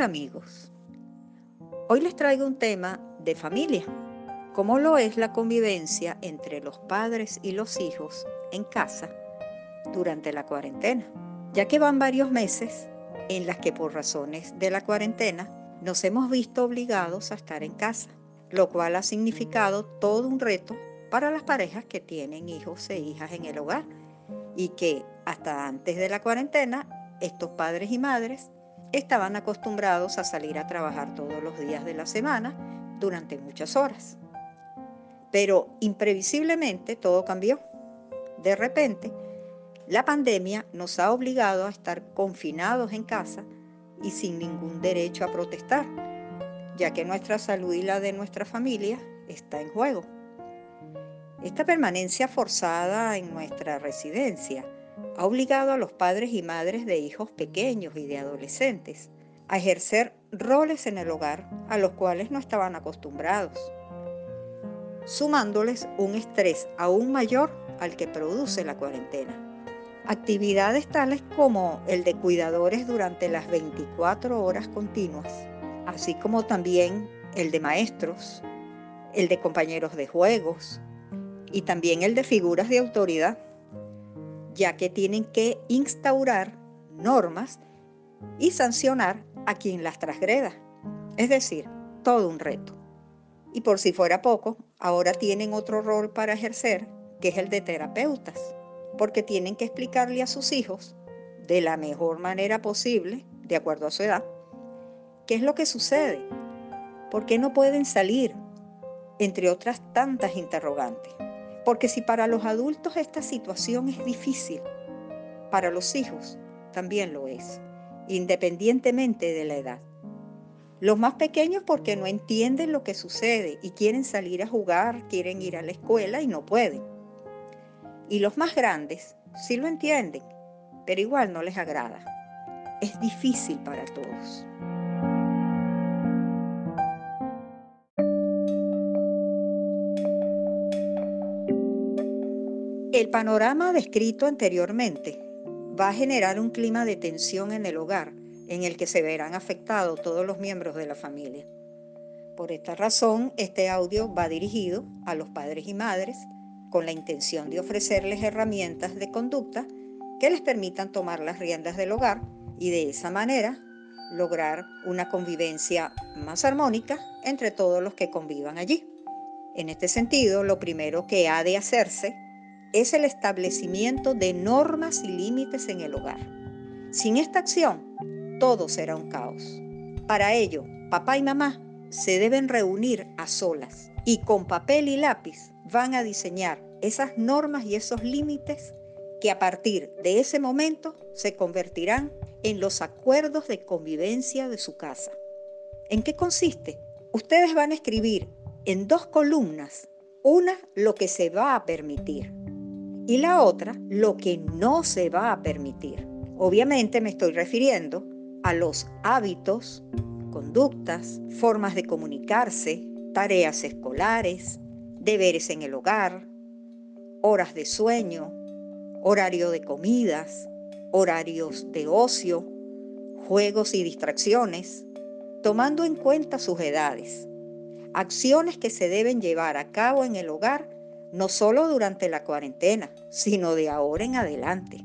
Amigos, hoy les traigo un tema de familia, como lo es la convivencia entre los padres y los hijos en casa durante la cuarentena, ya que van varios meses en las que por razones de la cuarentena nos hemos visto obligados a estar en casa, lo cual ha significado todo un reto para las parejas que tienen hijos e hijas en el hogar y que hasta antes de la cuarentena estos padres y madres estaban acostumbrados a salir a trabajar todos los días de la semana durante muchas horas. Pero imprevisiblemente todo cambió. De repente, la pandemia nos ha obligado a estar confinados en casa y sin ningún derecho a protestar, ya que nuestra salud y la de nuestra familia está en juego. Esta permanencia forzada en nuestra residencia ha obligado a los padres y madres de hijos pequeños y de adolescentes a ejercer roles en el hogar a los cuales no estaban acostumbrados, sumándoles un estrés aún mayor al que produce la cuarentena. Actividades tales como el de cuidadores durante las 24 horas continuas, así como también el de maestros, el de compañeros de juegos y también el de figuras de autoridad ya que tienen que instaurar normas y sancionar a quien las transgreda. Es decir, todo un reto. Y por si fuera poco, ahora tienen otro rol para ejercer, que es el de terapeutas, porque tienen que explicarle a sus hijos, de la mejor manera posible, de acuerdo a su edad, qué es lo que sucede, por qué no pueden salir, entre otras tantas interrogantes. Porque si para los adultos esta situación es difícil, para los hijos también lo es, independientemente de la edad. Los más pequeños porque no entienden lo que sucede y quieren salir a jugar, quieren ir a la escuela y no pueden. Y los más grandes sí lo entienden, pero igual no les agrada. Es difícil para todos. El panorama descrito anteriormente va a generar un clima de tensión en el hogar en el que se verán afectados todos los miembros de la familia. Por esta razón, este audio va dirigido a los padres y madres con la intención de ofrecerles herramientas de conducta que les permitan tomar las riendas del hogar y de esa manera lograr una convivencia más armónica entre todos los que convivan allí. En este sentido, lo primero que ha de hacerse es el establecimiento de normas y límites en el hogar. Sin esta acción, todo será un caos. Para ello, papá y mamá se deben reunir a solas y con papel y lápiz van a diseñar esas normas y esos límites que a partir de ese momento se convertirán en los acuerdos de convivencia de su casa. ¿En qué consiste? Ustedes van a escribir en dos columnas, una lo que se va a permitir y la otra lo que no se va a permitir. Obviamente me estoy refiriendo a los hábitos, conductas, formas de comunicarse, tareas escolares, deberes en el hogar, horas de sueño, horario de comidas, horarios de ocio, juegos y distracciones, tomando en cuenta sus edades, acciones que se deben llevar a cabo en el hogar no solo durante la cuarentena, sino de ahora en adelante.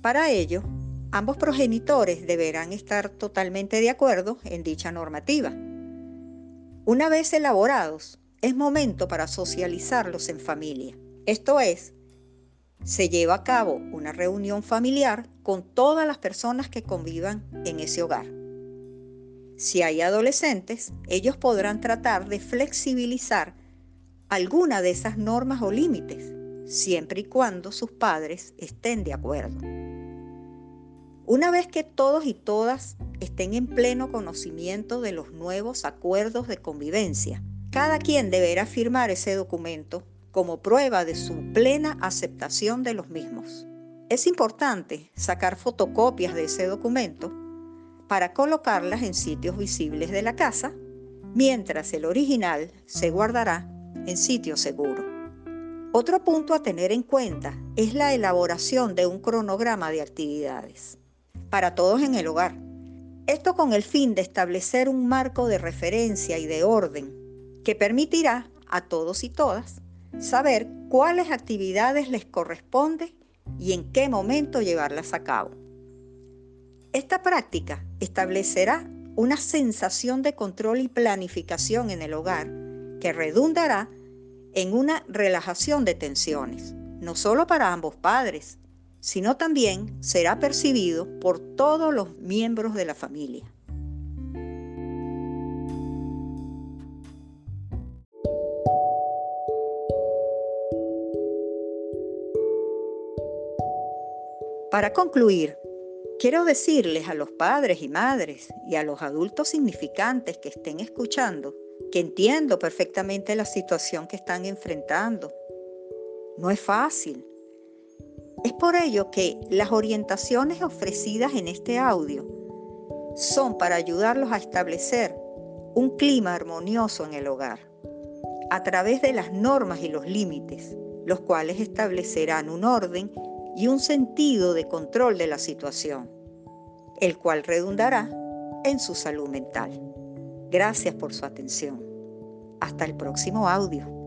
Para ello, ambos progenitores deberán estar totalmente de acuerdo en dicha normativa. Una vez elaborados, es momento para socializarlos en familia. Esto es, se lleva a cabo una reunión familiar con todas las personas que convivan en ese hogar. Si hay adolescentes, ellos podrán tratar de flexibilizar alguna de esas normas o límites, siempre y cuando sus padres estén de acuerdo. Una vez que todos y todas estén en pleno conocimiento de los nuevos acuerdos de convivencia, cada quien deberá firmar ese documento como prueba de su plena aceptación de los mismos. Es importante sacar fotocopias de ese documento para colocarlas en sitios visibles de la casa, mientras el original se guardará en sitio seguro. Otro punto a tener en cuenta es la elaboración de un cronograma de actividades para todos en el hogar. Esto con el fin de establecer un marco de referencia y de orden que permitirá a todos y todas saber cuáles actividades les corresponde y en qué momento llevarlas a cabo. Esta práctica establecerá una sensación de control y planificación en el hogar que redundará en una relajación de tensiones, no solo para ambos padres, sino también será percibido por todos los miembros de la familia. Para concluir, quiero decirles a los padres y madres y a los adultos significantes que estén escuchando que entiendo perfectamente la situación que están enfrentando. No es fácil. Es por ello que las orientaciones ofrecidas en este audio son para ayudarlos a establecer un clima armonioso en el hogar, a través de las normas y los límites, los cuales establecerán un orden y un sentido de control de la situación, el cual redundará en su salud mental. Gracias por su atención. Hasta el próximo audio.